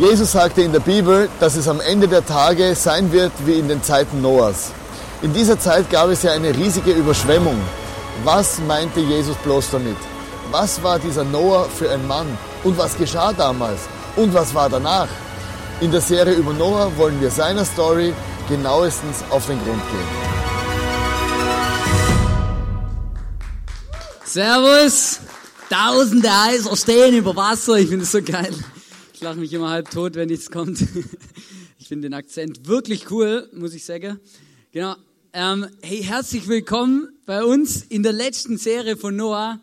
Jesus sagte in der Bibel, dass es am Ende der Tage sein wird wie in den Zeiten Noahs. In dieser Zeit gab es ja eine riesige Überschwemmung. Was meinte Jesus bloß damit? Was war dieser Noah für ein Mann? Und was geschah damals? Und was war danach? In der Serie über Noah wollen wir seiner Story genauestens auf den Grund gehen. Servus! Tausende Eiser stehen über Wasser. Ich finde es so geil. Ich lache mich immer halb tot, wenn nichts kommt. Ich finde den Akzent wirklich cool, muss ich sagen. Genau. Ähm, hey, herzlich willkommen bei uns in der letzten Serie von Noah.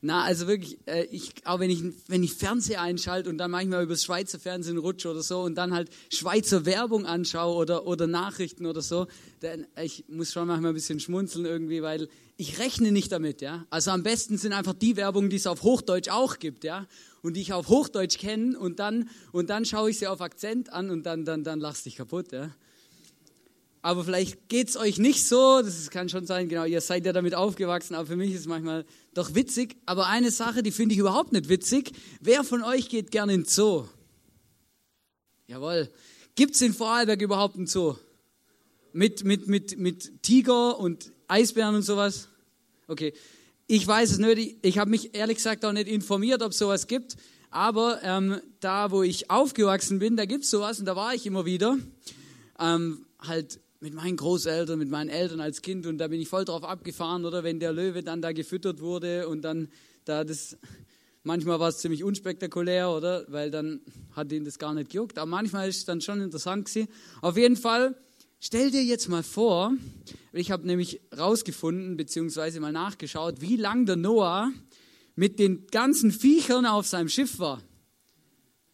Na, also wirklich, äh, ich, auch wenn ich, wenn ich Fernseher einschalte und dann manchmal über das Schweizer Fernsehen rutsche oder so und dann halt Schweizer Werbung anschaue oder, oder Nachrichten oder so, dann, ich muss schon manchmal ein bisschen schmunzeln irgendwie, weil ich rechne nicht damit, ja. Also am besten sind einfach die Werbungen, die es auf Hochdeutsch auch gibt, ja. Und die ich auf Hochdeutsch kenne und dann, und dann schaue ich sie auf Akzent an und dann, dann, dann lachst dich kaputt, ja aber vielleicht geht es euch nicht so, das kann schon sein, genau, ihr seid ja damit aufgewachsen, aber für mich ist es manchmal doch witzig. Aber eine Sache, die finde ich überhaupt nicht witzig. Wer von euch geht gerne in Zoo? Jawohl. Gibt es in Vorarlberg überhaupt einen Zoo? Mit, mit, mit, mit Tiger und Eisbären und sowas? Okay. Ich weiß es nicht. Ich habe mich ehrlich gesagt auch nicht informiert, ob sowas gibt. Aber ähm, da, wo ich aufgewachsen bin, da gibt es sowas und da war ich immer wieder. Ähm, halt mit meinen Großeltern, mit meinen Eltern als Kind und da bin ich voll drauf abgefahren, oder wenn der Löwe dann da gefüttert wurde und dann da das, manchmal war es ziemlich unspektakulär, oder, weil dann hat ihn das gar nicht gejuckt, aber manchmal ist es dann schon interessant gewesen. Auf jeden Fall, stell dir jetzt mal vor, ich habe nämlich rausgefunden, beziehungsweise mal nachgeschaut, wie lang der Noah mit den ganzen Viechern auf seinem Schiff war.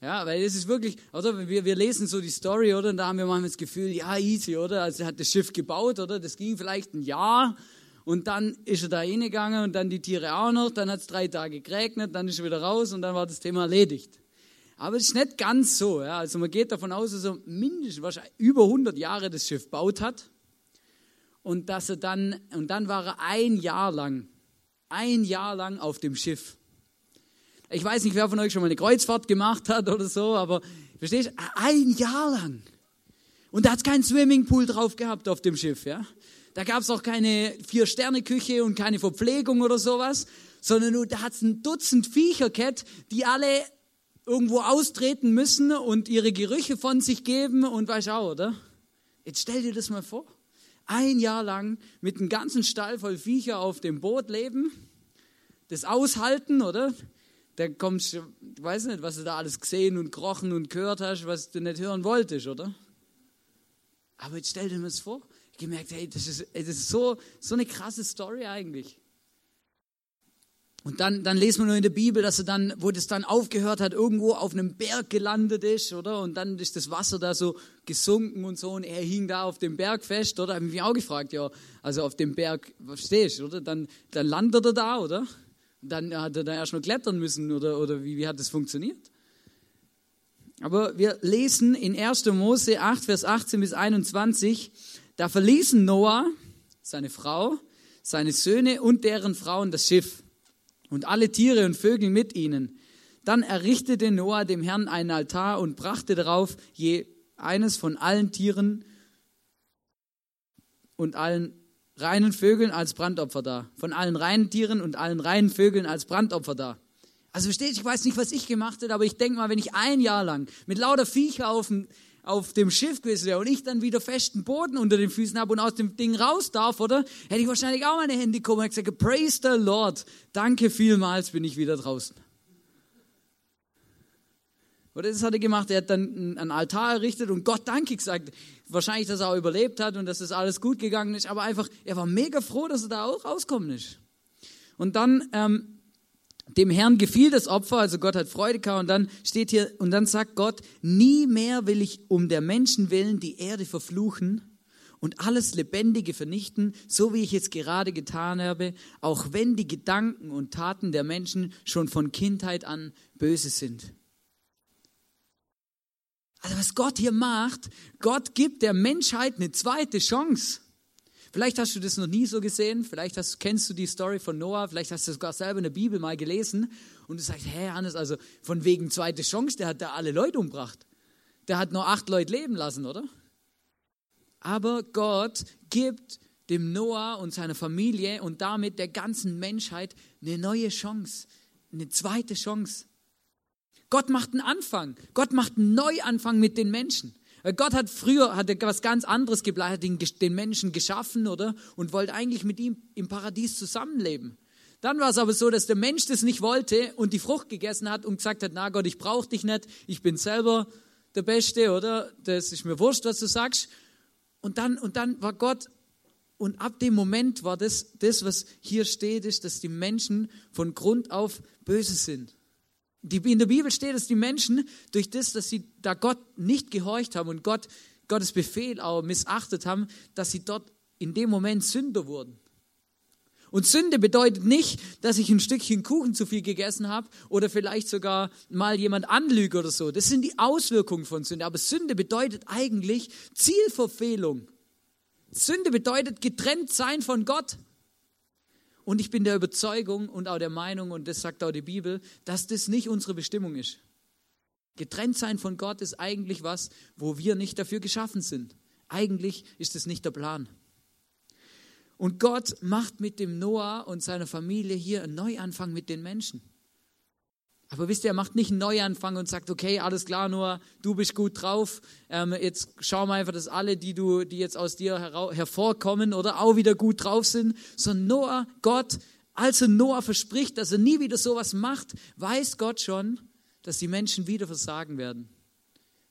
Ja, weil es ist wirklich, oder? Wir, wir lesen so die Story, oder? Und da haben wir manchmal das Gefühl, ja, easy, oder? Also er hat das Schiff gebaut, oder? Das ging vielleicht ein Jahr. Und dann ist er da hingegangen und dann die Tiere auch noch. Dann hat es drei Tage geregnet, dann ist er wieder raus und dann war das Thema erledigt. Aber es ist nicht ganz so. Ja? Also man geht davon aus, dass er mindestens wahrscheinlich über 100 Jahre das Schiff baut hat. Und dass er dann, und dann war er ein Jahr lang, ein Jahr lang auf dem Schiff. Ich weiß nicht, wer von euch schon mal eine Kreuzfahrt gemacht hat oder so, aber verstehst du, ein Jahr lang. Und da hat es keinen Swimmingpool drauf gehabt auf dem Schiff, ja. Da gab es auch keine Vier-Sterne-Küche und keine Verpflegung oder sowas, sondern da hat es ein Dutzend Viecher gehabt, die alle irgendwo austreten müssen und ihre Gerüche von sich geben und weißt auch, oder? Jetzt stell dir das mal vor. Ein Jahr lang mit einem ganzen Stall voll Viecher auf dem Boot leben, das aushalten, oder? da kommst du, ich weiß nicht, was du da alles gesehen und gerochen und gehört hast, was du nicht hören wolltest, oder? Aber jetzt stell dir das vor. Gemerkt, hey, das ist, das ist so, so eine krasse Story eigentlich. Und dann, dann lesen wir nur in der Bibel, dass er dann, wo das dann aufgehört hat, irgendwo auf einem Berg gelandet ist, oder? Und dann ist das Wasser da so gesunken und so und er hing da auf dem Berg fest, oder? Habe ich mich auch gefragt, ja, also auf dem Berg, was stehst, oder? Dann, dann landet er da, oder? dann hat er da erst mal klettern müssen oder, oder wie, wie hat das funktioniert? Aber wir lesen in 1. Mose 8, Vers 18 bis 21, da verließen Noah, seine Frau, seine Söhne und deren Frauen das Schiff und alle Tiere und Vögel mit ihnen. Dann errichtete Noah dem Herrn einen Altar und brachte darauf je eines von allen Tieren und allen reinen Vögeln als Brandopfer da. Von allen reinen Tieren und allen reinen Vögeln als Brandopfer da. Also versteht, ich weiß nicht, was ich gemacht hätte, aber ich denke mal, wenn ich ein Jahr lang mit lauter Viecher auf dem, auf dem Schiff gewesen wäre und ich dann wieder festen Boden unter den Füßen habe und aus dem Ding raus darf, oder? Hätte ich wahrscheinlich auch meine Hände gekommen und gesagt, praise the Lord, danke vielmals, bin ich wieder draußen. Oder das hat er gemacht, er hat dann einen Altar errichtet und Gott danke gesagt. Wahrscheinlich, dass er auch überlebt hat und dass das alles gut gegangen ist, aber einfach, er war mega froh, dass er da auch rauskommen ist. Und dann, ähm, dem Herrn gefiel das Opfer, also Gott hat Freude gehabt und dann steht hier, und dann sagt Gott, nie mehr will ich um der Menschen willen die Erde verfluchen und alles Lebendige vernichten, so wie ich es gerade getan habe, auch wenn die Gedanken und Taten der Menschen schon von Kindheit an böse sind. Also was Gott hier macht, Gott gibt der Menschheit eine zweite Chance. Vielleicht hast du das noch nie so gesehen, vielleicht hast, kennst du die Story von Noah, vielleicht hast du sogar selber in der Bibel mal gelesen und du sagst, hä Hannes, also von wegen zweite Chance, der hat da alle Leute umgebracht. der hat nur acht Leute leben lassen, oder? Aber Gott gibt dem Noah und seiner Familie und damit der ganzen Menschheit eine neue Chance, eine zweite Chance. Gott macht einen Anfang. Gott macht einen Neuanfang mit den Menschen. Gott hat früher hat was ganz anderes geplant, hat den Menschen geschaffen, oder? Und wollte eigentlich mit ihm im Paradies zusammenleben. Dann war es aber so, dass der Mensch das nicht wollte und die Frucht gegessen hat und gesagt hat, na Gott, ich brauche dich nicht, ich bin selber der Beste, oder? Das ist mir wurscht, was du sagst. Und dann, und dann war Gott, und ab dem Moment war das, das, was hier steht, ist, dass die Menschen von Grund auf böse sind. In der Bibel steht, dass die Menschen durch das, dass sie da Gott nicht gehorcht haben und Gott, Gottes Befehl auch missachtet haben, dass sie dort in dem Moment Sünder wurden. Und Sünde bedeutet nicht, dass ich ein Stückchen Kuchen zu viel gegessen habe oder vielleicht sogar mal jemand anlüge oder so. Das sind die Auswirkungen von Sünde. Aber Sünde bedeutet eigentlich Zielverfehlung. Sünde bedeutet getrennt sein von Gott. Und ich bin der Überzeugung und auch der Meinung, und das sagt auch die Bibel, dass das nicht unsere Bestimmung ist. Getrennt sein von Gott ist eigentlich was, wo wir nicht dafür geschaffen sind. Eigentlich ist es nicht der Plan. Und Gott macht mit dem Noah und seiner Familie hier einen Neuanfang mit den Menschen. Aber wisst ihr, er macht nicht einen Neuanfang und sagt, okay, alles klar, Noah, du bist gut drauf. Ähm, jetzt schau mal einfach, dass alle, die du, die jetzt aus dir hervorkommen oder auch wieder gut drauf sind. Sondern Noah, Gott, als er Noah verspricht, dass er nie wieder sowas macht, weiß Gott schon, dass die Menschen wieder versagen werden.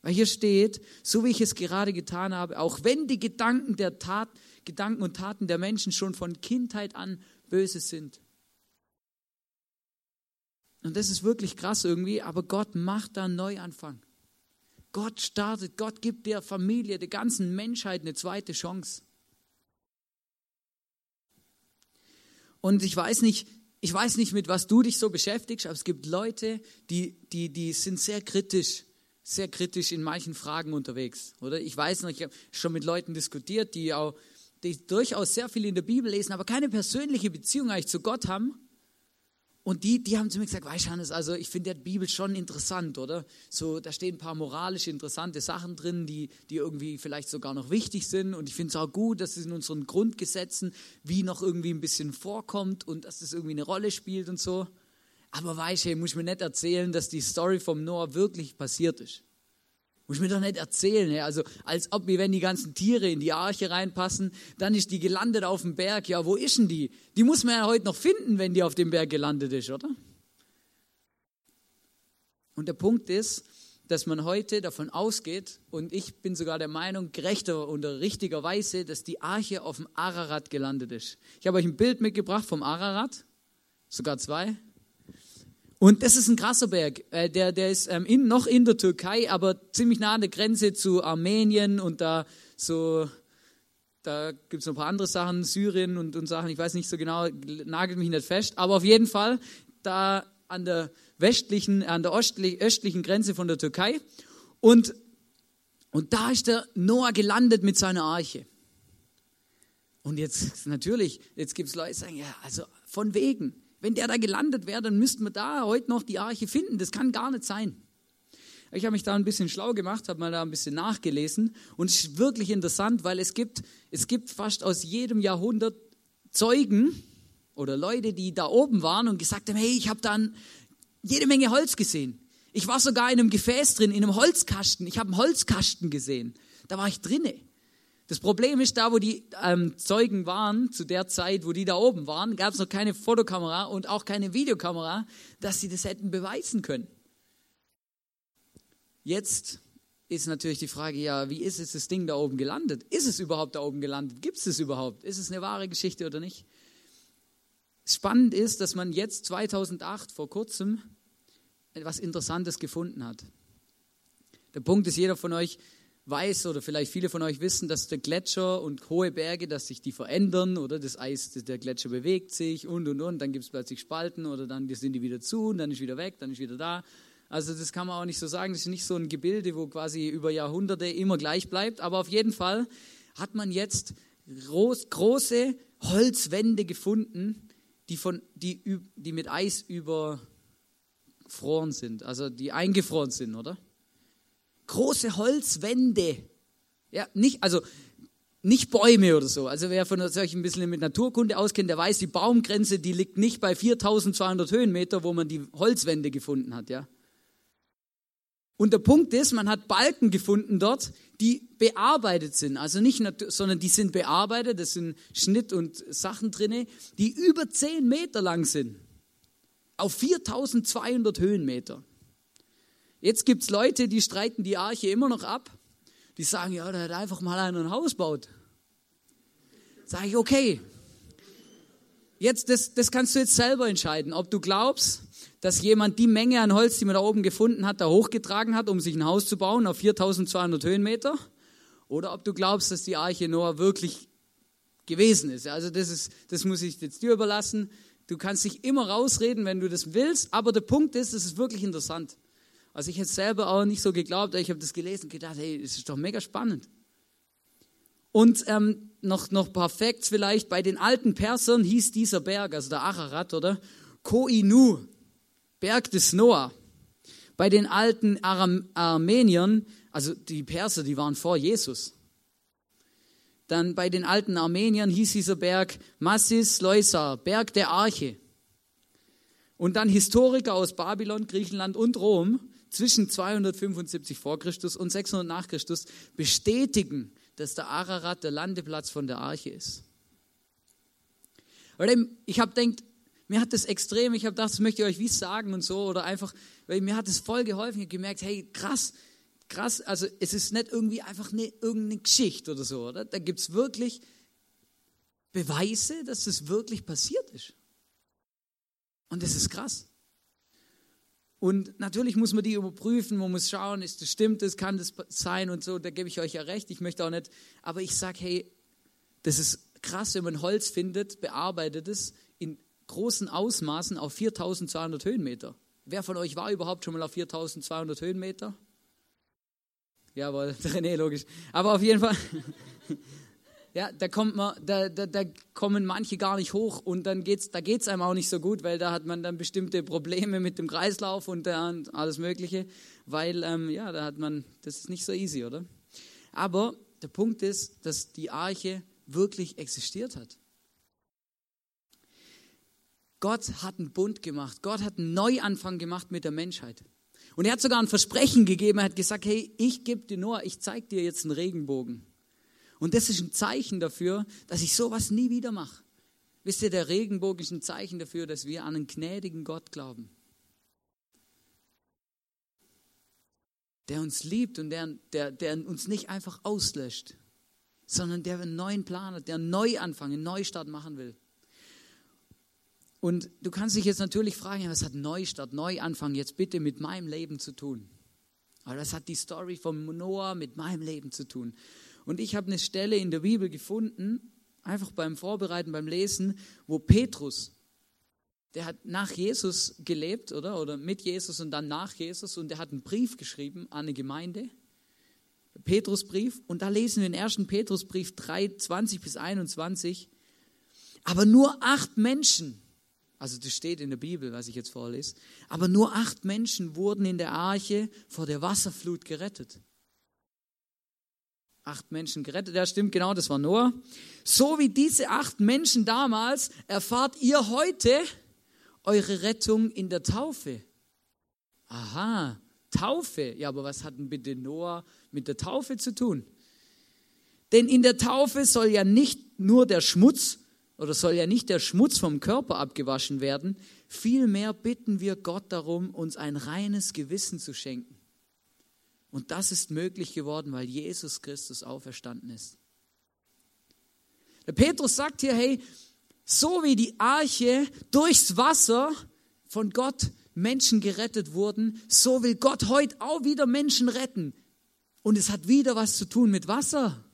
Weil hier steht, so wie ich es gerade getan habe, auch wenn die Gedanken, der Tat, Gedanken und Taten der Menschen schon von Kindheit an böse sind. Und das ist wirklich krass irgendwie, aber Gott macht da einen Neuanfang. Gott startet, Gott gibt der Familie, der ganzen Menschheit eine zweite Chance. Und ich weiß nicht, ich weiß nicht, mit was du dich so beschäftigst, aber es gibt Leute, die, die, die sind sehr kritisch, sehr kritisch in manchen Fragen unterwegs. Oder ich weiß noch, ich habe schon mit Leuten diskutiert, die auch die durchaus sehr viel in der Bibel lesen, aber keine persönliche Beziehung eigentlich zu Gott haben. Und die, die haben zu mir gesagt, weißt du, Hannes, also ich finde die Bibel schon interessant, oder? So, da stehen ein paar moralisch interessante Sachen drin, die, die irgendwie vielleicht sogar noch wichtig sind. Und ich finde es auch gut, dass es in unseren Grundgesetzen wie noch irgendwie ein bisschen vorkommt und dass das irgendwie eine Rolle spielt und so. Aber weißt du, hey, muss ich mir nicht erzählen, dass die Story vom Noah wirklich passiert ist. Muss ich mir doch nicht erzählen. Also als ob, wie wenn die ganzen Tiere in die Arche reinpassen, dann ist die gelandet auf dem Berg. Ja, wo ist denn die? Die muss man ja heute noch finden, wenn die auf dem Berg gelandet ist, oder? Und der Punkt ist, dass man heute davon ausgeht, und ich bin sogar der Meinung, gerechter und richtigerweise, dass die Arche auf dem Ararat gelandet ist. Ich habe euch ein Bild mitgebracht vom Ararat, sogar zwei. Und das ist ein krasser Berg. Äh, der, der ist ähm, in, noch in der Türkei, aber ziemlich nah an der Grenze zu Armenien und da so, da gibt es noch ein paar andere Sachen, Syrien und, und Sachen, ich weiß nicht so genau, nagelt mich nicht fest, aber auf jeden Fall da an der westlichen, an der östlich, östlichen Grenze von der Türkei. Und, und da ist der Noah gelandet mit seiner Arche. Und jetzt natürlich, jetzt gibt es Leute, die sagen, ja, also von wegen. Wenn der da gelandet wäre, dann müssten wir da heute noch die Arche finden. Das kann gar nicht sein. Ich habe mich da ein bisschen schlau gemacht, habe mal da ein bisschen nachgelesen und es ist wirklich interessant, weil es gibt, es gibt fast aus jedem Jahrhundert Zeugen oder Leute, die da oben waren und gesagt haben, hey, ich habe da jede Menge Holz gesehen. Ich war sogar in einem Gefäß drin, in einem Holzkasten. Ich habe einen Holzkasten gesehen. Da war ich drinne. Das Problem ist, da wo die ähm, Zeugen waren, zu der Zeit, wo die da oben waren, gab es noch keine Fotokamera und auch keine Videokamera, dass sie das hätten beweisen können. Jetzt ist natürlich die Frage, ja, wie ist es das Ding da oben gelandet? Ist es überhaupt da oben gelandet? Gibt es es überhaupt? Ist es eine wahre Geschichte oder nicht? Spannend ist, dass man jetzt 2008 vor kurzem etwas Interessantes gefunden hat. Der Punkt ist, jeder von euch weiß oder vielleicht viele von euch wissen, dass der Gletscher und hohe Berge, dass sich die verändern oder das Eis, der Gletscher bewegt sich und und und, dann gibt es plötzlich Spalten oder dann sind die wieder zu und dann ist wieder weg, dann ist wieder da. Also das kann man auch nicht so sagen, das ist nicht so ein Gebilde, wo quasi über Jahrhunderte immer gleich bleibt, aber auf jeden Fall hat man jetzt groß, große Holzwände gefunden, die, von, die, die mit Eis überfroren sind, also die eingefroren sind, oder? Große Holzwände. Ja, nicht, also nicht Bäume oder so. Also wer von euch ein bisschen mit Naturkunde auskennt, der weiß, die Baumgrenze, die liegt nicht bei 4200 Höhenmeter, wo man die Holzwände gefunden hat, ja. Und der Punkt ist, man hat Balken gefunden dort, die bearbeitet sind. Also nicht, sondern die sind bearbeitet, das sind Schnitt und Sachen drinne, die über 10 Meter lang sind. Auf 4200 Höhenmeter. Jetzt gibt es Leute, die streiten die Arche immer noch ab. Die sagen, ja, da hat einfach mal einer ein Haus baut. Sage ich, okay. Jetzt, das, das kannst du jetzt selber entscheiden, ob du glaubst, dass jemand die Menge an Holz, die man da oben gefunden hat, da hochgetragen hat, um sich ein Haus zu bauen auf 4200 Höhenmeter, oder ob du glaubst, dass die Arche Noah wirklich gewesen ist. Also das, ist, das muss ich jetzt dir überlassen. Du kannst dich immer rausreden, wenn du das willst, aber der Punkt ist, es ist wirklich interessant. Also ich hätte selber auch nicht so geglaubt, ich habe das gelesen und gedacht, hey, das ist doch mega spannend. Und ähm, noch, noch ein paar Facts vielleicht, bei den alten Persern hieß dieser Berg, also der Ararat, oder? Koinu. Berg des Noah. Bei den alten Aram Armeniern, also die Perser, die waren vor Jesus. Dann bei den alten Armeniern hieß dieser Berg Massis Loisa, Berg der Arche. Und dann Historiker aus Babylon, Griechenland und Rom zwischen 275 vor Christus und 600 nach Christus bestätigen, dass der Ararat der Landeplatz von der Arche ist. Ich habe denkt, mir hat das extrem, ich habe gedacht, das möchte ich euch wie sagen und so, oder einfach, weil mir hat es voll geholfen, ich habe gemerkt, hey, krass, krass, also es ist nicht irgendwie einfach eine, irgendeine Geschichte oder so, oder? Da gibt es wirklich Beweise, dass das wirklich passiert ist. Und das ist krass. Und natürlich muss man die überprüfen, man muss schauen, ist das stimmt, das kann das sein und so, da gebe ich euch ja recht, ich möchte auch nicht, aber ich sage, hey, das ist krass, wenn man Holz findet, bearbeitet es in großen Ausmaßen auf 4200 Höhenmeter. Wer von euch war überhaupt schon mal auf 4200 Höhenmeter? Jawohl, René, logisch. Aber auf jeden Fall, ja, da, kommt man, da, da, da kommen manche gar nicht hoch und dann geht's, da geht es einem auch nicht so gut, weil da hat man dann bestimmte Probleme mit dem Kreislauf und, und alles Mögliche, weil, ähm, ja, da hat man, das ist nicht so easy, oder? Aber der Punkt ist, dass die Arche wirklich existiert hat. Gott hat einen Bund gemacht. Gott hat einen Neuanfang gemacht mit der Menschheit. Und er hat sogar ein Versprechen gegeben. Er hat gesagt, hey, ich gebe dir nur, ich zeige dir jetzt einen Regenbogen. Und das ist ein Zeichen dafür, dass ich sowas nie wieder mache. Wisst ihr, der Regenbogen ist ein Zeichen dafür, dass wir an einen gnädigen Gott glauben. Der uns liebt und der, der, der uns nicht einfach auslöscht, sondern der einen neuen Plan hat, der einen Neuanfang, einen Neustart machen will. Und du kannst dich jetzt natürlich fragen, was hat Neustart, Neuanfang jetzt bitte mit meinem Leben zu tun? Aber das hat die Story von Noah mit meinem Leben zu tun. Und ich habe eine Stelle in der Bibel gefunden, einfach beim Vorbereiten, beim Lesen, wo Petrus, der hat nach Jesus gelebt, oder? Oder mit Jesus und dann nach Jesus und der hat einen Brief geschrieben an eine Gemeinde. Petrusbrief. Und da lesen wir in 1. Petrusbrief 3, 20 bis 21. Aber nur acht Menschen also das steht in der Bibel, was ich jetzt vorlese. Aber nur acht Menschen wurden in der Arche vor der Wasserflut gerettet. Acht Menschen gerettet, ja stimmt, genau, das war Noah. So wie diese acht Menschen damals erfahrt ihr heute eure Rettung in der Taufe. Aha, Taufe. Ja, aber was hat denn bitte Noah mit der Taufe zu tun? Denn in der Taufe soll ja nicht nur der Schmutz oder soll ja nicht der Schmutz vom Körper abgewaschen werden, vielmehr bitten wir Gott darum, uns ein reines Gewissen zu schenken. Und das ist möglich geworden, weil Jesus Christus auferstanden ist. Der Petrus sagt hier, hey, so wie die Arche durchs Wasser von Gott Menschen gerettet wurden, so will Gott heute auch wieder Menschen retten. Und es hat wieder was zu tun mit Wasser,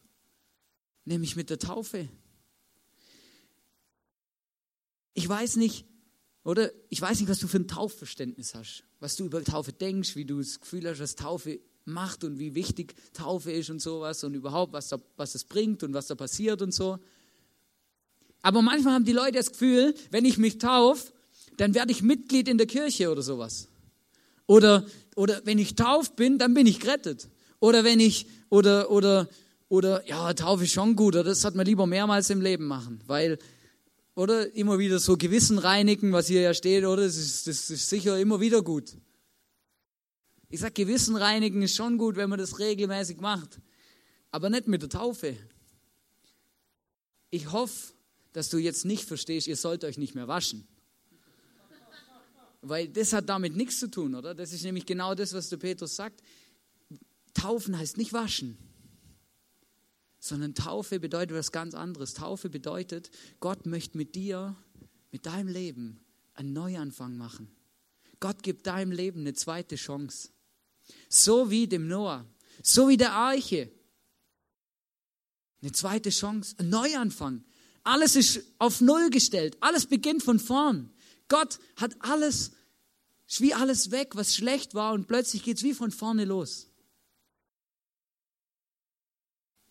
nämlich mit der Taufe. Ich weiß nicht, oder? Ich weiß nicht, was du für ein Taufverständnis hast, was du über Taufe denkst, wie du das Gefühl hast, was Taufe macht und wie wichtig Taufe ist und sowas und überhaupt, was, da, was das bringt und was da passiert und so. Aber manchmal haben die Leute das Gefühl, wenn ich mich taufe, dann werde ich Mitglied in der Kirche oder sowas. Oder, oder wenn ich tauft bin, dann bin ich gerettet. Oder wenn ich, oder, oder, oder, ja, Taufe ist schon gut, oder das hat man lieber mehrmals im Leben machen, weil, oder immer wieder so Gewissen reinigen, was hier ja steht, oder? Das ist, das ist sicher immer wieder gut. Ich sage, Gewissen reinigen ist schon gut, wenn man das regelmäßig macht, aber nicht mit der Taufe. Ich hoffe, dass du jetzt nicht verstehst, ihr sollt euch nicht mehr waschen. Weil das hat damit nichts zu tun, oder? Das ist nämlich genau das, was der Petrus sagt. Taufen heißt nicht waschen, sondern Taufe bedeutet was ganz anderes. Taufe bedeutet, Gott möchte mit dir, mit deinem Leben einen Neuanfang machen. Gott gibt deinem Leben eine zweite Chance. So wie dem Noah, so wie der Arche. Eine zweite Chance, ein Neuanfang. Alles ist auf Null gestellt. Alles beginnt von vorn. Gott hat alles, wie alles weg, was schlecht war und plötzlich geht es wie von vorne los.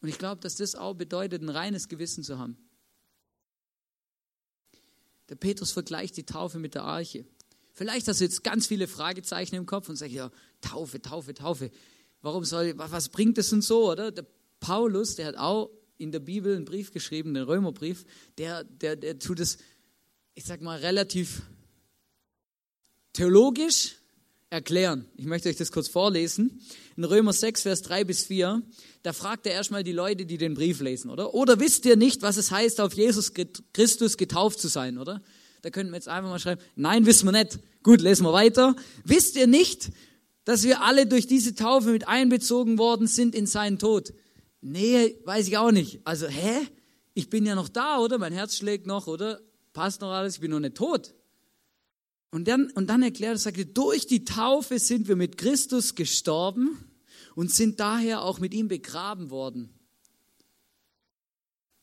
Und ich glaube, dass das auch bedeutet, ein reines Gewissen zu haben. Der Petrus vergleicht die Taufe mit der Arche. Vielleicht hast du jetzt ganz viele Fragezeichen im Kopf und sagst, ja, Taufe, Taufe, Taufe. Warum soll, was bringt das und so, oder? Der Paulus, der hat auch in der Bibel einen Brief geschrieben, den Römerbrief, der, der, der tut es, ich sag mal, relativ theologisch erklären. Ich möchte euch das kurz vorlesen. In Römer 6, Vers 3 bis 4, da fragt er erstmal die Leute, die den Brief lesen, oder? Oder wisst ihr nicht, was es heißt, auf Jesus Christus getauft zu sein, oder? Da könnten wir jetzt einfach mal schreiben, nein, wissen wir nicht. Gut, lesen wir weiter. Wisst ihr nicht, dass wir alle durch diese Taufe mit einbezogen worden sind in seinen Tod? Nee, weiß ich auch nicht. Also, hä? Ich bin ja noch da, oder? Mein Herz schlägt noch, oder? Passt noch alles, ich bin noch nicht tot. Und dann, und dann erklärt er, sagt, durch die Taufe sind wir mit Christus gestorben und sind daher auch mit ihm begraben worden.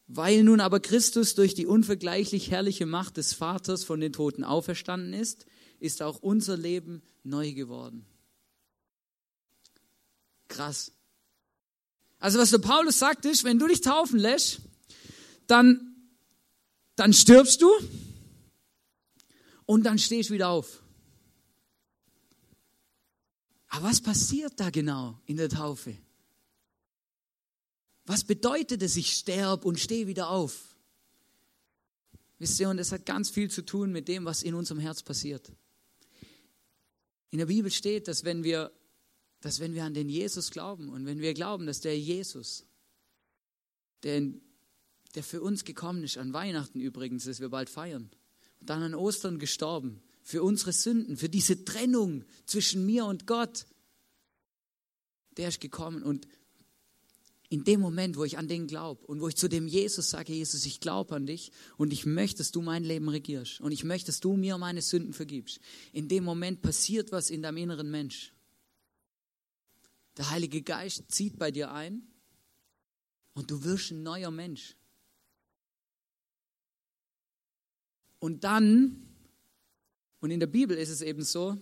Weil nun aber Christus durch die unvergleichlich herrliche Macht des Vaters von den Toten auferstanden ist, ist auch unser Leben neu geworden. Krass. Also was der Paulus sagt ist, wenn du dich taufen lässt, dann, dann stirbst du und dann stehst du wieder auf. Aber was passiert da genau in der Taufe? Was bedeutet es, ich sterbe und stehe wieder auf? Wisst ihr, und es hat ganz viel zu tun mit dem, was in unserem Herz passiert. In der Bibel steht, dass wenn wir, dass wenn wir an den Jesus glauben und wenn wir glauben, dass der Jesus, der, der für uns gekommen ist, an Weihnachten übrigens, das wir bald feiern, und dann an Ostern gestorben, für unsere Sünden, für diese Trennung zwischen mir und Gott, der ist gekommen und in dem Moment, wo ich an den glaube und wo ich zu dem Jesus sage, Jesus, ich glaube an dich und ich möchte, dass du mein Leben regierst und ich möchte, dass du mir meine Sünden vergibst, in dem Moment passiert was in deinem inneren Mensch. Der Heilige Geist zieht bei dir ein und du wirst ein neuer Mensch. Und dann, und in der Bibel ist es eben so,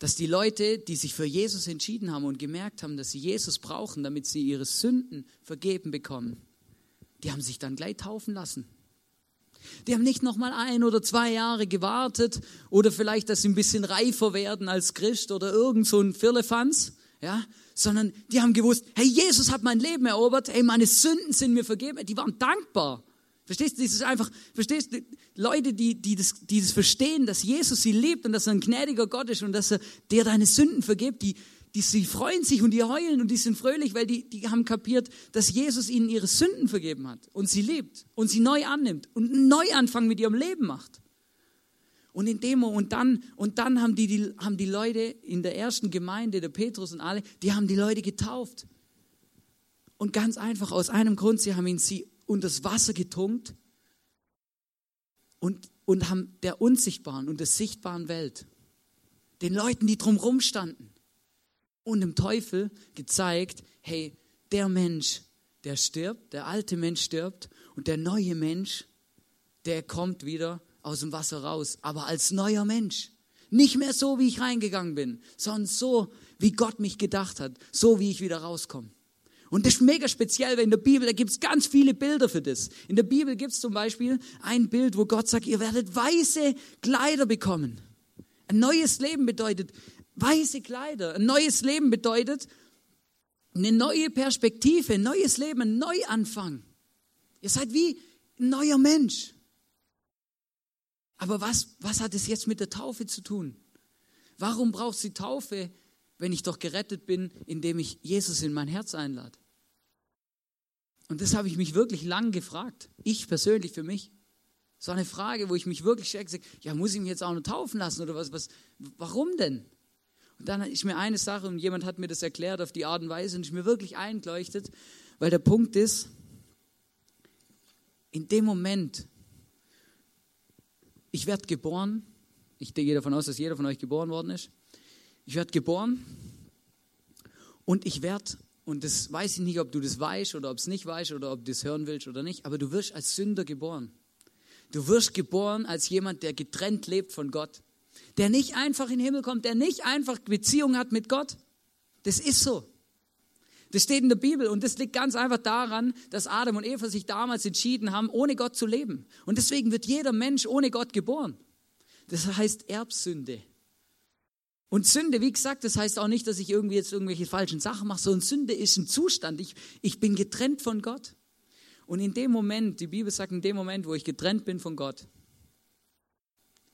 dass die Leute, die sich für Jesus entschieden haben und gemerkt haben, dass sie Jesus brauchen, damit sie ihre Sünden vergeben bekommen, die haben sich dann gleich taufen lassen. Die haben nicht noch mal ein oder zwei Jahre gewartet oder vielleicht, dass sie ein bisschen reifer werden als Christ oder irgend so ein Firlefanz, ja, sondern die haben gewusst, hey, Jesus hat mein Leben erobert, hey, meine Sünden sind mir vergeben. Die waren dankbar. Verstehst du, das ist einfach, verstehst du, Leute, die, die, das, die das verstehen, dass Jesus sie liebt und dass er ein gnädiger Gott ist und dass er dir deine Sünden vergibt, die, die sie freuen sich und die heulen und die sind fröhlich, weil die, die haben kapiert, dass Jesus ihnen ihre Sünden vergeben hat und sie liebt und sie neu annimmt und einen Neuanfang mit ihrem Leben macht. Und in dem und dann und dann haben die, die haben die Leute in der ersten Gemeinde, der Petrus und alle, die haben die Leute getauft. Und ganz einfach aus einem Grund, sie haben ihn sie und das Wasser getunkt und, und haben der unsichtbaren und der sichtbaren Welt, den Leuten, die drumherum standen, und dem Teufel gezeigt, hey, der Mensch, der stirbt, der alte Mensch stirbt und der neue Mensch, der kommt wieder aus dem Wasser raus, aber als neuer Mensch. Nicht mehr so, wie ich reingegangen bin, sondern so, wie Gott mich gedacht hat, so wie ich wieder rauskomme. Und das ist mega speziell, weil in der Bibel, da gibt es ganz viele Bilder für das. In der Bibel gibt es zum Beispiel ein Bild, wo Gott sagt, ihr werdet weiße Kleider bekommen. Ein neues Leben bedeutet weiße Kleider. Ein neues Leben bedeutet, eine neue Perspektive, ein neues Leben, ein Neuanfang. Ihr seid wie ein neuer Mensch. Aber was, was hat es jetzt mit der Taufe zu tun? Warum braucht es die Taufe, wenn ich doch gerettet bin, indem ich Jesus in mein Herz einlade? Und das habe ich mich wirklich lang gefragt. Ich persönlich für mich. So eine Frage, wo ich mich wirklich sage, ja, muss ich mich jetzt auch noch taufen lassen oder was, was, warum denn? Und dann ist mir eine Sache und jemand hat mir das erklärt auf die Art und Weise und ist mir wirklich eingeleuchtet, weil der Punkt ist, in dem Moment, ich werde geboren, ich gehe davon aus, dass jeder von euch geboren worden ist, ich werde geboren und ich werde, und das weiß ich nicht, ob du das weißt oder ob es nicht weißt oder ob du das hören willst oder nicht, aber du wirst als Sünder geboren. Du wirst geboren als jemand, der getrennt lebt von Gott. Der nicht einfach in den Himmel kommt, der nicht einfach Beziehung hat mit Gott. Das ist so. Das steht in der Bibel und das liegt ganz einfach daran, dass Adam und Eva sich damals entschieden haben, ohne Gott zu leben. Und deswegen wird jeder Mensch ohne Gott geboren. Das heißt Erbsünde. Und Sünde, wie gesagt, das heißt auch nicht, dass ich irgendwie jetzt irgendwelche falschen Sachen mache, sondern Sünde ist ein Zustand. Ich, ich bin getrennt von Gott. Und in dem Moment, die Bibel sagt, in dem Moment, wo ich getrennt bin von Gott,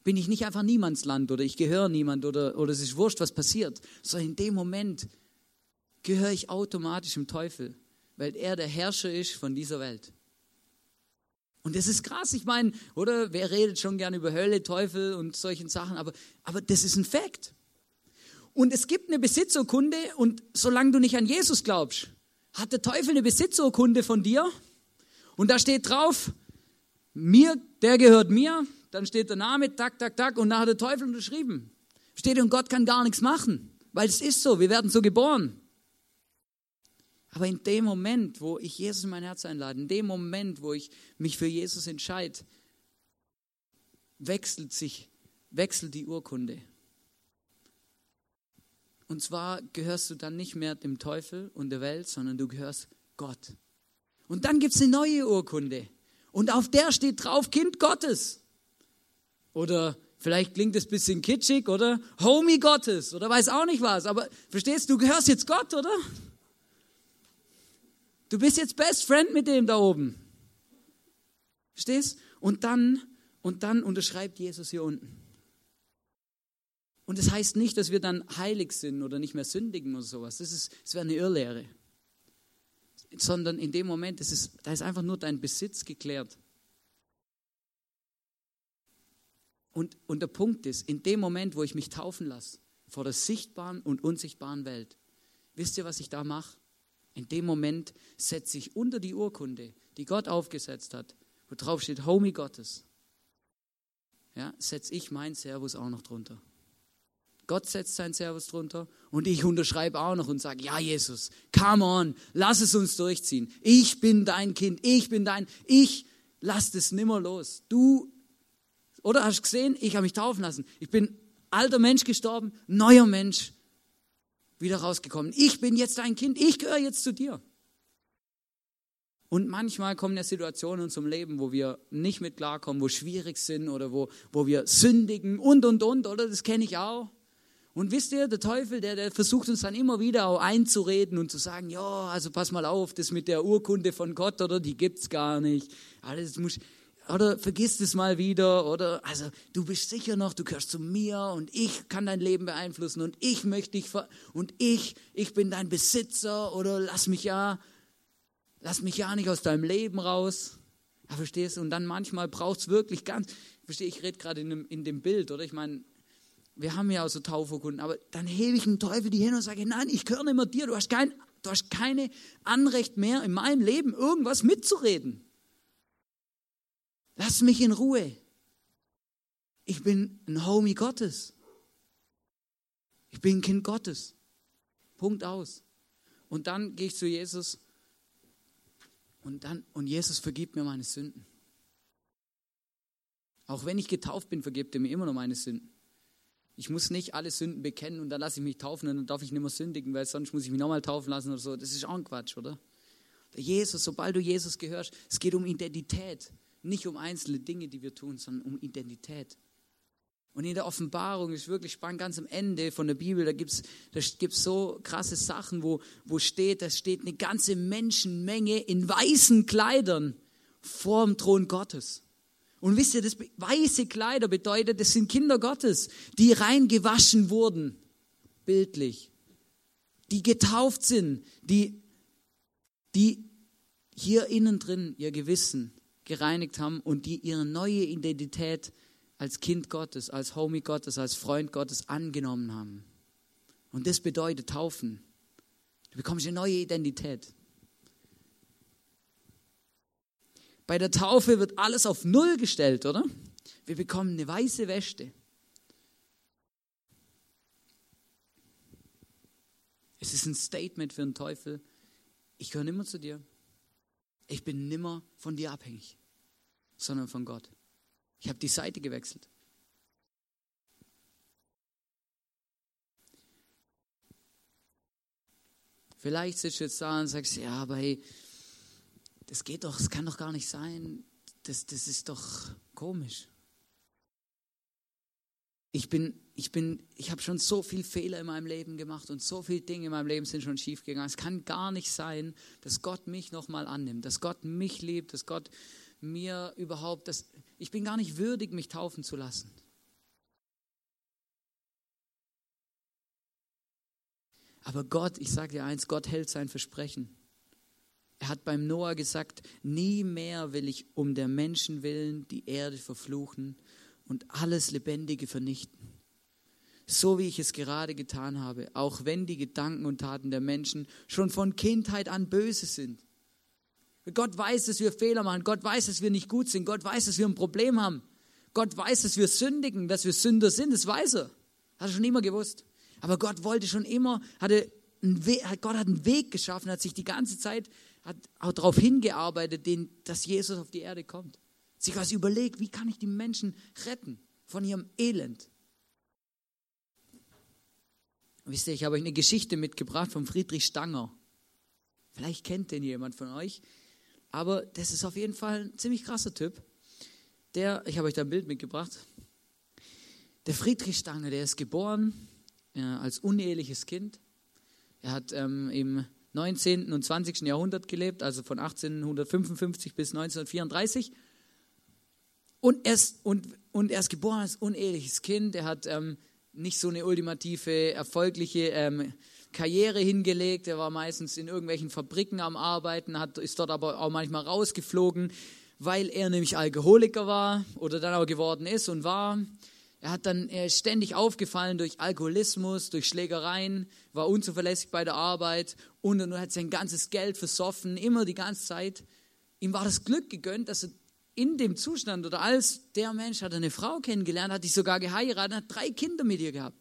bin ich nicht einfach Niemandsland oder ich gehöre niemand oder, oder es ist wurscht, was passiert, sondern in dem Moment gehöre ich automatisch dem Teufel, weil er der Herrscher ist von dieser Welt. Und das ist krass, ich meine, oder wer redet schon gerne über Hölle, Teufel und solchen Sachen, aber, aber das ist ein Fakt. Und es gibt eine Besitzurkunde und solange du nicht an Jesus glaubst, hat der Teufel eine Besitzurkunde von dir und da steht drauf, mir, der gehört mir. Dann steht der Name, tak, tak, tak. Und da hat der Teufel unterschrieben. Steht und Gott kann gar nichts machen. Weil es ist so, wir werden so geboren. Aber in dem Moment, wo ich Jesus in mein Herz einlade, in dem Moment, wo ich mich für Jesus entscheide, wechselt sich, wechselt die Urkunde. Und zwar gehörst du dann nicht mehr dem Teufel und der Welt, sondern du gehörst Gott. Und dann gibt es eine neue Urkunde. Und auf der steht drauf Kind Gottes. Oder vielleicht klingt es ein bisschen kitschig, oder? Homie Gottes, oder weiß auch nicht was. Aber verstehst du, gehörst jetzt Gott, oder? Du bist jetzt Best Friend mit dem da oben. Verstehst? Und dann, und dann unterschreibt Jesus hier unten. Und das heißt nicht, dass wir dann heilig sind oder nicht mehr sündigen oder sowas. Das, ist, das wäre eine Irrlehre sondern in dem Moment, das ist, da ist einfach nur dein Besitz geklärt. Und, und der Punkt ist, in dem Moment, wo ich mich taufen lasse, vor der sichtbaren und unsichtbaren Welt, wisst ihr, was ich da mache? In dem Moment setze ich unter die Urkunde, die Gott aufgesetzt hat, wo drauf steht Homie Gottes, ja, setze ich mein Servus auch noch drunter. Gott setzt sein Servus drunter und ich unterschreibe auch noch und sage, ja Jesus, come on, lass es uns durchziehen. Ich bin dein Kind, ich bin dein, ich lass das nimmer los. Du, oder hast gesehen, ich habe mich taufen lassen. Ich bin alter Mensch gestorben, neuer Mensch wieder rausgekommen. Ich bin jetzt dein Kind, ich gehöre jetzt zu dir. Und manchmal kommen ja Situationen in unserem Leben, wo wir nicht mit klarkommen, wo schwierig sind oder wo, wo wir sündigen und, und, und, oder? Das kenne ich auch. Und wisst ihr, der Teufel, der, der versucht uns dann immer wieder auch einzureden und zu sagen, ja, also pass mal auf, das mit der Urkunde von Gott, oder die gibt's gar nicht. Alles muss, oder vergiss das mal wieder, oder also du bist sicher noch, du gehörst zu mir und ich kann dein Leben beeinflussen und ich möchte dich und ich, ich bin dein Besitzer oder lass mich ja, lass mich ja nicht aus deinem Leben raus. Ja, verstehst du? Und dann manchmal braucht's wirklich ganz, verstehe ich rede gerade in, in dem Bild, oder? Ich meine, wir haben ja auch so Taufurkunden, aber dann hebe ich dem Teufel die hin und sage, nein, ich gehöre nicht mehr dir, du hast kein, du hast keine Anrecht mehr in meinem Leben irgendwas mitzureden. Lass mich in Ruhe. Ich bin ein Homie Gottes. Ich bin ein Kind Gottes. Punkt aus. Und dann gehe ich zu Jesus und dann und Jesus vergibt mir meine Sünden. Auch wenn ich getauft bin, vergibt er mir immer noch meine Sünden. Ich muss nicht alle Sünden bekennen und dann lasse ich mich taufen und dann darf ich nicht mehr sündigen, weil sonst muss ich mich nochmal taufen lassen oder so. Das ist auch ein Quatsch, oder? Der Jesus, sobald du Jesus gehörst, es geht um Identität. Nicht um einzelne Dinge, die wir tun, sondern um Identität. Und in der Offenbarung ist wirklich spannend, ganz am Ende von der Bibel, da gibt es da gibt's so krasse Sachen, wo, wo steht, da steht eine ganze Menschenmenge in weißen Kleidern vor dem Thron Gottes. Und wisst ihr, das weiße Kleider bedeutet, das sind Kinder Gottes, die reingewaschen wurden, bildlich, die getauft sind, die, die hier innen drin ihr Gewissen gereinigt haben und die ihre neue Identität als Kind Gottes, als Homie Gottes, als Freund Gottes angenommen haben. Und das bedeutet Taufen. Du bekommst eine neue Identität. Bei der Taufe wird alles auf Null gestellt, oder? Wir bekommen eine weiße Wäsche. Es ist ein Statement für den Teufel. Ich gehöre nimmer zu dir. Ich bin nimmer von dir abhängig, sondern von Gott. Ich habe die Seite gewechselt. Vielleicht sitzt du jetzt da und sagst, ja, aber hey, das geht doch, das kann doch gar nicht sein. Das, das ist doch komisch. Ich bin, ich bin, ich habe schon so viele Fehler in meinem Leben gemacht und so viele Dinge in meinem Leben sind schon schief gegangen. Es kann gar nicht sein, dass Gott mich nochmal annimmt, dass Gott mich liebt, dass Gott mir überhaupt, dass ich bin gar nicht würdig, mich taufen zu lassen. Aber Gott, ich sage dir eins, Gott hält sein Versprechen. Er hat beim Noah gesagt, nie mehr will ich um der Menschen willen die Erde verfluchen und alles Lebendige vernichten. So wie ich es gerade getan habe, auch wenn die Gedanken und Taten der Menschen schon von Kindheit an böse sind. Gott weiß, dass wir Fehler machen. Gott weiß, dass wir nicht gut sind. Gott weiß, dass wir ein Problem haben. Gott weiß, dass wir sündigen, dass wir Sünder sind. Das weiß er. Hat er schon immer gewusst. Aber Gott wollte schon immer, hatte Gott hat einen Weg geschaffen, hat sich die ganze Zeit hat auch darauf hingearbeitet, den, dass Jesus auf die Erde kommt. Sich was überlegt, wie kann ich die Menschen retten von ihrem Elend? Wisst ihr, ich habe euch eine Geschichte mitgebracht von Friedrich Stanger. Vielleicht kennt den jemand von euch. Aber das ist auf jeden Fall ein ziemlich krasser Typ. Der, ich habe euch da ein Bild mitgebracht. Der Friedrich Stange, der ist geboren äh, als uneheliches Kind. Er hat ähm, im 19. und 20. Jahrhundert gelebt, also von 1855 bis 1934. Und er ist, und, und er ist geboren als uneheliches Kind. Er hat ähm, nicht so eine ultimative, erfolgliche ähm, Karriere hingelegt. Er war meistens in irgendwelchen Fabriken am Arbeiten, hat, ist dort aber auch manchmal rausgeflogen, weil er nämlich Alkoholiker war oder dann auch geworden ist und war. Er hat dann er ist ständig aufgefallen durch Alkoholismus, durch Schlägereien, war unzuverlässig bei der Arbeit und, und hat sein ganzes Geld versoffen, immer die ganze Zeit. Ihm war das Glück gegönnt, dass er in dem Zustand oder als der Mensch hat eine Frau kennengelernt, hat sich sogar geheiratet, hat drei Kinder mit ihr gehabt.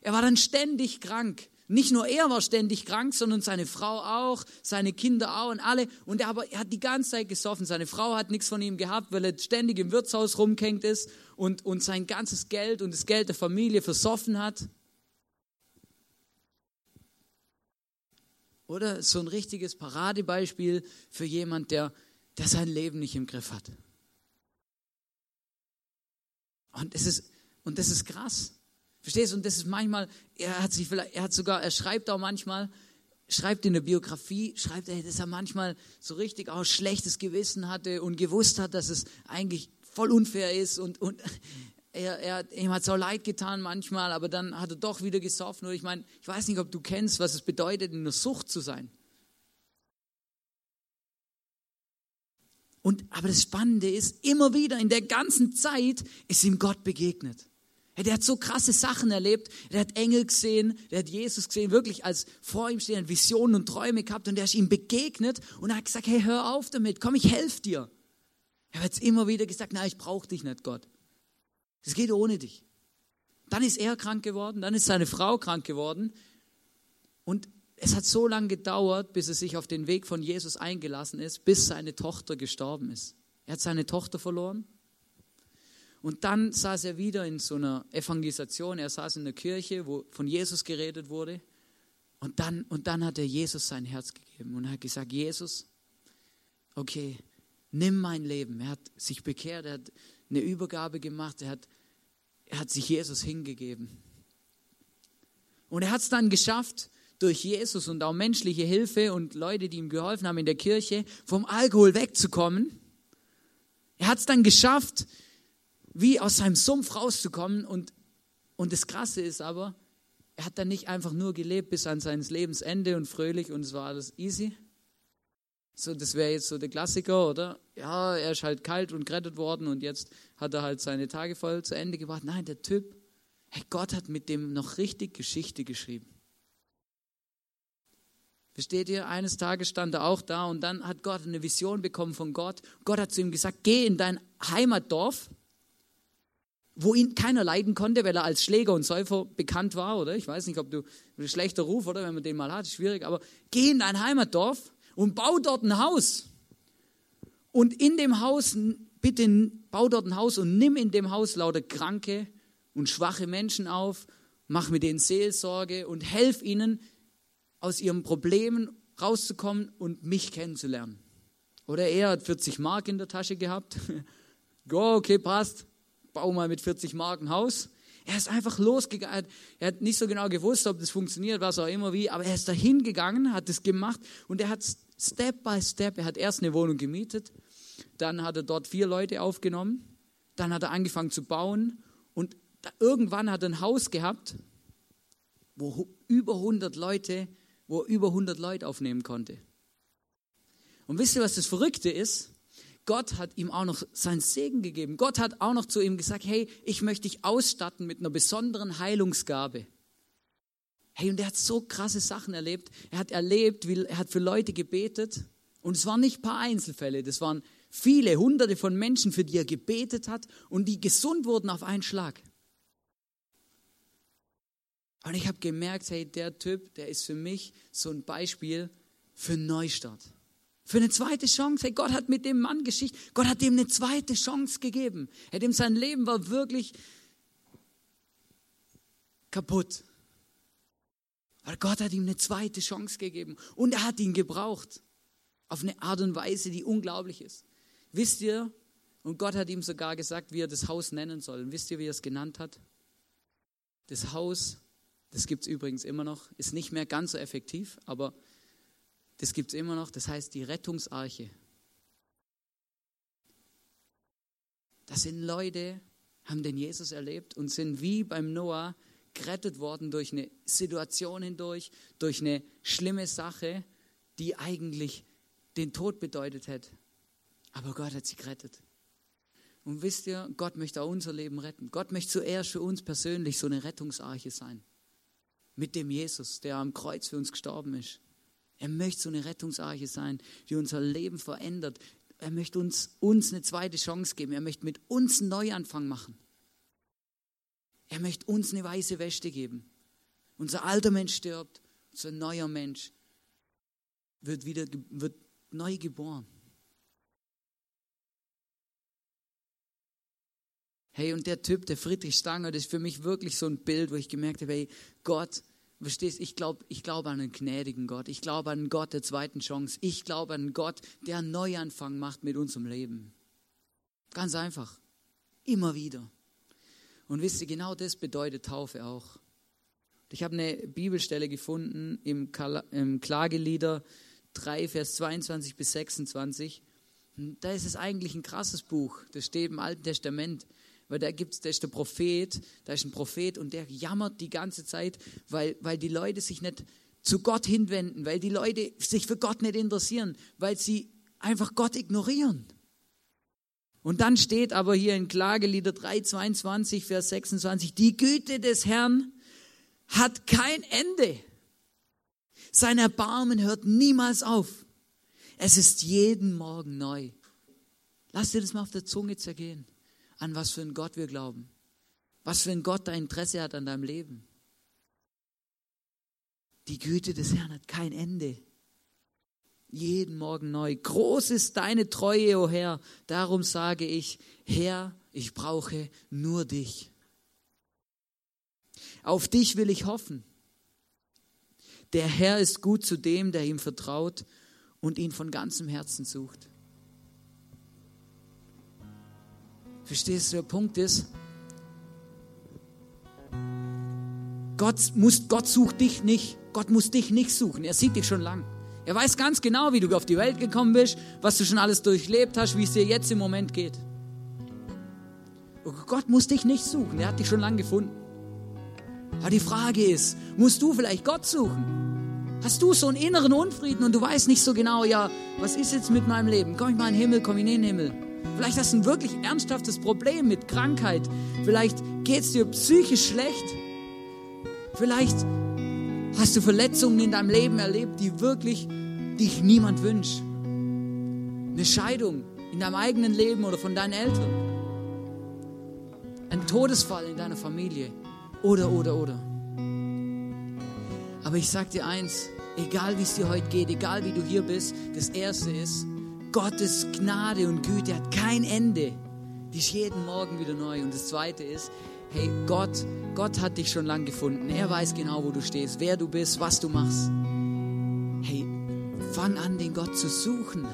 Er war dann ständig krank. Nicht nur er war ständig krank, sondern seine Frau auch, seine Kinder auch und alle. Und er, aber, er hat die ganze Zeit gesoffen. Seine Frau hat nichts von ihm gehabt, weil er ständig im Wirtshaus rumgehängt ist und, und sein ganzes Geld und das Geld der Familie versoffen hat. Oder so ein richtiges Paradebeispiel für jemand, der, der sein Leben nicht im Griff hat. Und das ist, und das ist krass. Verstehst du? Und das ist manchmal, er hat sich vielleicht, er hat sogar, er schreibt auch manchmal, schreibt in der Biografie, schreibt er, dass er manchmal so richtig auch schlechtes Gewissen hatte und gewusst hat, dass es eigentlich voll unfair ist und, und er, er, ihm hat es auch leid getan manchmal, aber dann hat er doch wieder gesoffen. Und ich meine, ich weiß nicht, ob du kennst, was es bedeutet, in der Sucht zu sein. Und, aber das Spannende ist, immer wieder in der ganzen Zeit ist ihm Gott begegnet. Der hat so krasse Sachen erlebt. Der hat Engel gesehen, der hat Jesus gesehen, wirklich als vor ihm stehen, Visionen und Träume gehabt und der ist ihm begegnet und er hat gesagt, hey, hör auf damit, komm, ich helfe dir. Er hat immer wieder gesagt, na, ich brauche dich nicht, Gott. Das geht ohne dich. Dann ist er krank geworden, dann ist seine Frau krank geworden und es hat so lange gedauert, bis er sich auf den Weg von Jesus eingelassen ist, bis seine Tochter gestorben ist. Er hat seine Tochter verloren und dann saß er wieder in so einer Evangelisation, er saß in der Kirche, wo von Jesus geredet wurde. Und dann, und dann hat er Jesus sein Herz gegeben und hat gesagt, Jesus, okay, nimm mein Leben. Er hat sich bekehrt, er hat eine Übergabe gemacht, er hat, er hat sich Jesus hingegeben. Und er hat es dann geschafft, durch Jesus und auch menschliche Hilfe und Leute, die ihm geholfen haben in der Kirche, vom Alkohol wegzukommen. Er hat es dann geschafft, wie aus seinem Sumpf rauszukommen. Und, und das Krasse ist aber, er hat dann nicht einfach nur gelebt bis an sein Lebensende und fröhlich und es war alles easy. So, das wäre jetzt so der Klassiker, oder? Ja, er ist halt kalt und gerettet worden und jetzt hat er halt seine Tage voll zu Ende gebracht. Nein, der Typ, hey, Gott hat mit dem noch richtig Geschichte geschrieben. Versteht ihr? Eines Tages stand er auch da und dann hat Gott eine Vision bekommen von Gott. Gott hat zu ihm gesagt, geh in dein Heimatdorf, wo ihn keiner leiden konnte, weil er als Schläger und Säufer bekannt war, oder? Ich weiß nicht, ob du ein schlechter Ruf, oder? Wenn man den mal hat, ist schwierig, aber geh in dein Heimatdorf und bau dort ein Haus. Und in dem Haus, bitte bau dort ein Haus und nimm in dem Haus lauter kranke und schwache Menschen auf, mach mit denen Seelsorge und helf ihnen, aus ihren Problemen rauszukommen und mich kennenzulernen. Oder er hat 40 Mark in der Tasche gehabt. Go, okay, passt. Bau mal mit 40 Mark ein Haus. Er ist einfach losgegangen. Er hat nicht so genau gewusst, ob das funktioniert, was auch immer wie, aber er ist dahin gegangen, hat es gemacht und er hat Step by Step, er hat erst eine Wohnung gemietet, dann hat er dort vier Leute aufgenommen, dann hat er angefangen zu bauen und irgendwann hat er ein Haus gehabt, wo über 100 Leute wo er über 100 Leute aufnehmen konnte. Und wisst ihr, was das Verrückte ist? Gott hat ihm auch noch seinen Segen gegeben. Gott hat auch noch zu ihm gesagt, hey, ich möchte dich ausstatten mit einer besonderen Heilungsgabe. Hey, und er hat so krasse Sachen erlebt. Er hat erlebt, wie, er hat für Leute gebetet. Und es waren nicht ein paar Einzelfälle, das waren viele, hunderte von Menschen, für die er gebetet hat und die gesund wurden auf einen Schlag. Und ich habe gemerkt, hey, der Typ, der ist für mich so ein Beispiel für Neustart. Für eine zweite Chance. Hey, Gott hat mit dem Mann Geschichte, Gott hat ihm eine zweite Chance gegeben. Hey, dem sein Leben war wirklich kaputt. Aber Gott hat ihm eine zweite Chance gegeben und er hat ihn gebraucht. Auf eine Art und Weise, die unglaublich ist. Wisst ihr, und Gott hat ihm sogar gesagt, wie er das Haus nennen soll. Und wisst ihr, wie er es genannt hat? Das Haus das gibt es übrigens immer noch, ist nicht mehr ganz so effektiv, aber das gibt es immer noch. Das heißt die Rettungsarche. Das sind Leute, haben den Jesus erlebt und sind wie beim Noah gerettet worden durch eine Situation hindurch, durch eine schlimme Sache, die eigentlich den Tod bedeutet hätte. Aber Gott hat sie gerettet. Und wisst ihr, Gott möchte auch unser Leben retten. Gott möchte zuerst für uns persönlich so eine Rettungsarche sein mit dem Jesus, der am Kreuz für uns gestorben ist. Er möchte so eine Rettungsarche sein, die unser Leben verändert. Er möchte uns, uns eine zweite Chance geben. Er möchte mit uns einen Neuanfang machen. Er möchte uns eine weiße Wäsche geben. Unser alter Mensch stirbt, unser neuer Mensch wird wieder wird neu geboren. Hey, und der Typ, der Friedrich Stanger, das ist für mich wirklich so ein Bild, wo ich gemerkt habe, hey, Gott, verstehst, ich glaube ich glaub an einen gnädigen Gott. Ich glaube an einen Gott der zweiten Chance. Ich glaube an einen Gott, der einen Neuanfang macht mit unserem Leben. Ganz einfach. Immer wieder. Und wisst ihr, genau das bedeutet Taufe auch. Ich habe eine Bibelstelle gefunden im, im Klagelieder 3, Vers 22 bis 26. Da ist es eigentlich ein krasses Buch. Das steht im Alten Testament weil da gibt's, da ist der Prophet, da ist ein Prophet und der jammert die ganze Zeit, weil, weil die Leute sich nicht zu Gott hinwenden, weil die Leute sich für Gott nicht interessieren, weil sie einfach Gott ignorieren. Und dann steht aber hier in Klagelieder 3, 22, Vers 26, die Güte des Herrn hat kein Ende. Sein Erbarmen hört niemals auf. Es ist jeden Morgen neu. Lass dir das mal auf der Zunge zergehen an was für einen Gott wir glauben. Was für ein Gott da Interesse hat an deinem Leben. Die Güte des Herrn hat kein Ende. Jeden Morgen neu. Groß ist deine Treue, o oh Herr. Darum sage ich, Herr, ich brauche nur dich. Auf dich will ich hoffen. Der Herr ist gut zu dem, der ihm vertraut und ihn von ganzem Herzen sucht. Verstehst du, der Punkt ist, Gott, muss, Gott sucht dich nicht. Gott muss dich nicht suchen. Er sieht dich schon lang. Er weiß ganz genau, wie du auf die Welt gekommen bist, was du schon alles durchlebt hast, wie es dir jetzt im Moment geht. Gott muss dich nicht suchen. Er hat dich schon lang gefunden. Aber die Frage ist, musst du vielleicht Gott suchen? Hast du so einen inneren Unfrieden und du weißt nicht so genau, ja, was ist jetzt mit meinem Leben? Komm ich mal in den Himmel, komm ich in den Himmel? Vielleicht hast du ein wirklich ernsthaftes Problem mit Krankheit. Vielleicht geht es dir psychisch schlecht. Vielleicht hast du Verletzungen in deinem Leben erlebt, die wirklich dich niemand wünscht. Eine Scheidung in deinem eigenen Leben oder von deinen Eltern. Ein Todesfall in deiner Familie. Oder, oder, oder. Aber ich sag dir eins, egal wie es dir heute geht, egal wie du hier bist, das Erste ist, Gottes Gnade und Güte hat kein Ende. Die ist jeden Morgen wieder neu. Und das Zweite ist, hey, Gott, Gott hat dich schon lange gefunden. Er weiß genau, wo du stehst, wer du bist, was du machst. Hey, fang an, den Gott zu suchen.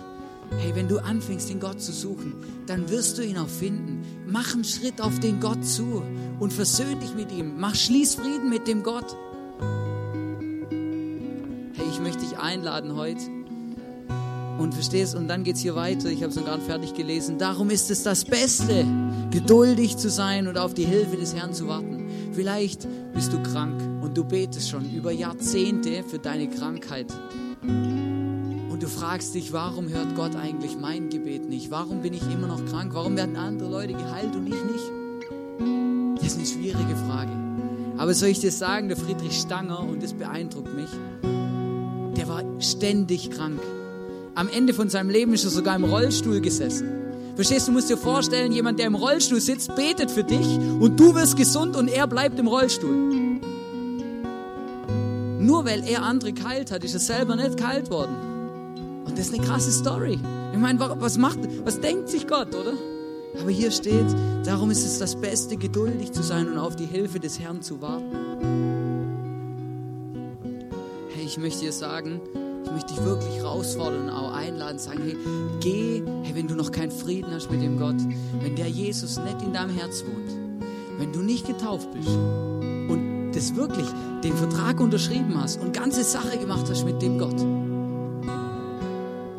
Hey, wenn du anfängst, den Gott zu suchen, dann wirst du ihn auch finden. Mach einen Schritt auf den Gott zu und versöhn dich mit ihm. Mach Schließfrieden mit dem Gott. Hey, ich möchte dich einladen heute und verstehst, und dann geht es hier weiter. Ich habe es noch gerade fertig gelesen. Darum ist es das Beste, geduldig zu sein und auf die Hilfe des Herrn zu warten. Vielleicht bist du krank und du betest schon über Jahrzehnte für deine Krankheit. Und du fragst dich, warum hört Gott eigentlich mein Gebet nicht? Warum bin ich immer noch krank? Warum werden andere Leute geheilt und ich nicht? Das ist eine schwierige Frage. Aber soll ich dir sagen, der Friedrich Stanger, und das beeindruckt mich, der war ständig krank. Am Ende von seinem Leben ist er sogar im Rollstuhl gesessen. Verstehst du, musst dir vorstellen, jemand, der im Rollstuhl sitzt, betet für dich und du wirst gesund und er bleibt im Rollstuhl. Nur weil er andere geheilt hat, ist er selber nicht geheilt worden. Und das ist eine krasse Story. Ich meine, was macht, was denkt sich Gott, oder? Aber hier steht, darum ist es das Beste, geduldig zu sein und auf die Hilfe des Herrn zu warten. Hey, ich möchte dir sagen, ich dich wirklich herausfordern und auch einladen, sagen, hey, geh, hey, wenn du noch keinen Frieden hast mit dem Gott, wenn der Jesus nicht in deinem Herz wohnt, wenn du nicht getauft bist und das wirklich den Vertrag unterschrieben hast und ganze Sache gemacht hast mit dem Gott,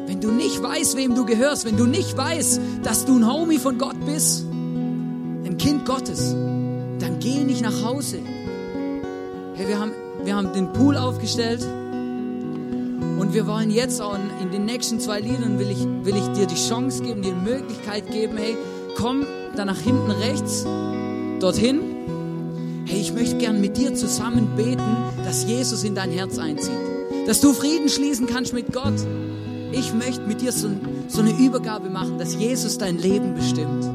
wenn du nicht weißt, wem du gehörst, wenn du nicht weißt, dass du ein Homie von Gott bist, ein Kind Gottes, dann geh nicht nach Hause. Hey, wir haben, wir haben den Pool aufgestellt und wir wollen jetzt auch in den nächsten zwei Liedern will ich, will ich dir die Chance geben, dir die Möglichkeit geben, hey, komm da nach hinten rechts, dorthin. Hey, ich möchte gern mit dir zusammen beten, dass Jesus in dein Herz einzieht. Dass du Frieden schließen kannst mit Gott. Ich möchte mit dir so, so eine Übergabe machen, dass Jesus dein Leben bestimmt.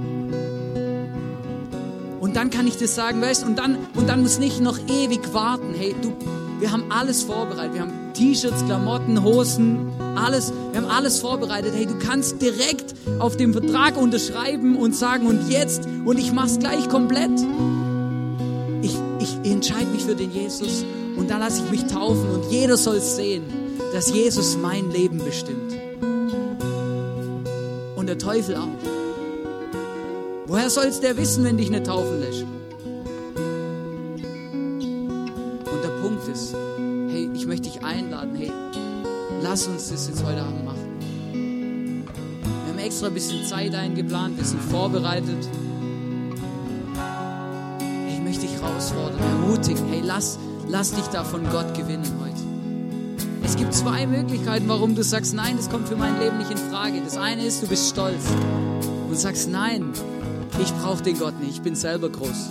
Und dann kann ich dir sagen, weißt, und dann, und dann muss nicht noch ewig warten. Hey, du, wir haben alles vorbereitet. Wir haben T-Shirts, Klamotten, Hosen, alles. Wir haben alles vorbereitet. Hey, du kannst direkt auf dem Vertrag unterschreiben und sagen, und jetzt, und ich mach's gleich komplett. Ich, ich entscheide mich für den Jesus und dann lasse ich mich taufen und jeder soll sehen, dass Jesus mein Leben bestimmt. Und der Teufel auch. Woher soll's der wissen, wenn dich nicht taufen lässt? Einladen, hey, lass uns das jetzt heute Abend machen. Wir haben extra ein bisschen Zeit eingeplant, wir sind vorbereitet. Ich möchte dich herausfordern, ermutigen, hey, lass, lass dich da von Gott gewinnen heute. Es gibt zwei Möglichkeiten, warum du sagst, nein, das kommt für mein Leben nicht in Frage. Das eine ist, du bist stolz und sagst, nein, ich brauche den Gott nicht, ich bin selber groß.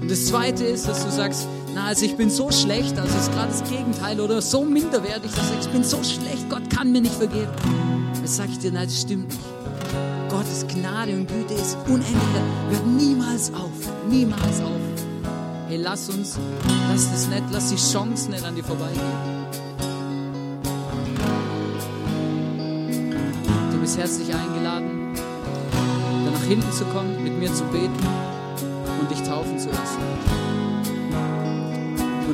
Und das zweite ist, dass du sagst, na, also ich bin so schlecht, also ist gerade das Gegenteil oder so minderwertig, dass ich, bin so schlecht, Gott kann mir nicht vergeben. Jetzt sage ich dir, nein, das stimmt nicht. Gottes Gnade und Güte ist unendlich, hört niemals auf, niemals auf. Hey, lass uns, lass das nicht, lass die Chance nicht an dir vorbeigehen. Du bist herzlich eingeladen, da nach hinten zu kommen, mit mir zu beten und dich taufen zu lassen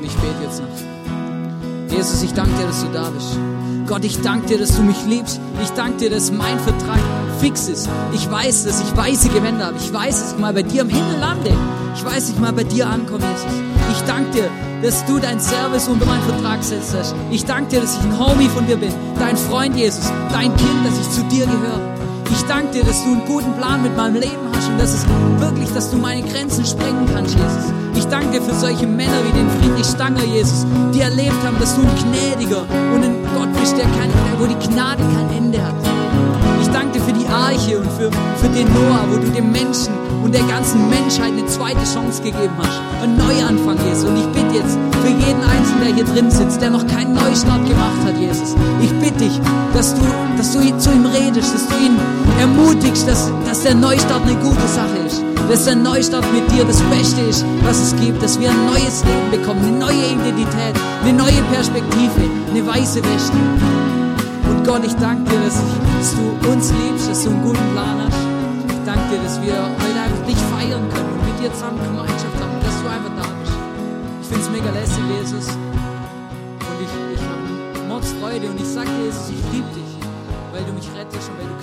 ich bete jetzt noch. Jesus, ich danke dir, dass du da bist. Gott, ich danke dir, dass du mich liebst. Ich danke dir, dass mein Vertrag fix ist. Ich weiß, dass ich weiße Gewänder habe. Ich weiß, dass ich mal bei dir im Himmel lande. Ich weiß, dass ich mal bei dir ankomme, Jesus. Ich danke dir, dass du dein Service unter meinen Vertrag setzt hast. Ich danke dir, dass ich ein Homie von dir bin, dein Freund Jesus, dein Kind, dass ich zu dir gehöre. Ich danke dir, dass du einen guten Plan mit meinem Leben hast und dass es wirklich, dass du meine Grenzen sprengen kannst, Jesus. Ich danke dir für solche Männer wie den Friedrich Stanger, Jesus, die erlebt haben, dass du ein gnädiger und ein Gott bist, der kein, wo die Gnade kein Ende hat. Ich danke dir für die Arche und für, für den Noah, wo du dem Menschen und der ganzen Menschheit eine zweite Chance gegeben hast. Ein Neuanfang, Jesus. Und ich bitte jetzt für jeden Einzelnen, der hier drin sitzt, der noch keinen Neustart gemacht hat, Jesus. Ich bitte dich, dass du, dass du zu ihm redest, dass du ihn ermutigst, dass, dass der Neustart eine gute Sache ist. Dass der Neustart mit dir das Beste ist, was es gibt. Dass wir ein neues Leben bekommen, eine neue Identität, eine neue Perspektive, eine weiße Weste. Und Gott, ich danke dir, dass, ich, dass du uns liebst, dass du einen guten Plan hast. Danke dir, dass wir heute einfach dich feiern können und mit dir zusammen Gemeinschaft haben dass du einfach da bist. Ich finde es mega lässig, Jesus. Und ich, ich habe Mordsfreude und ich sage Jesus, ich liebe dich, weil du mich rettest und weil du.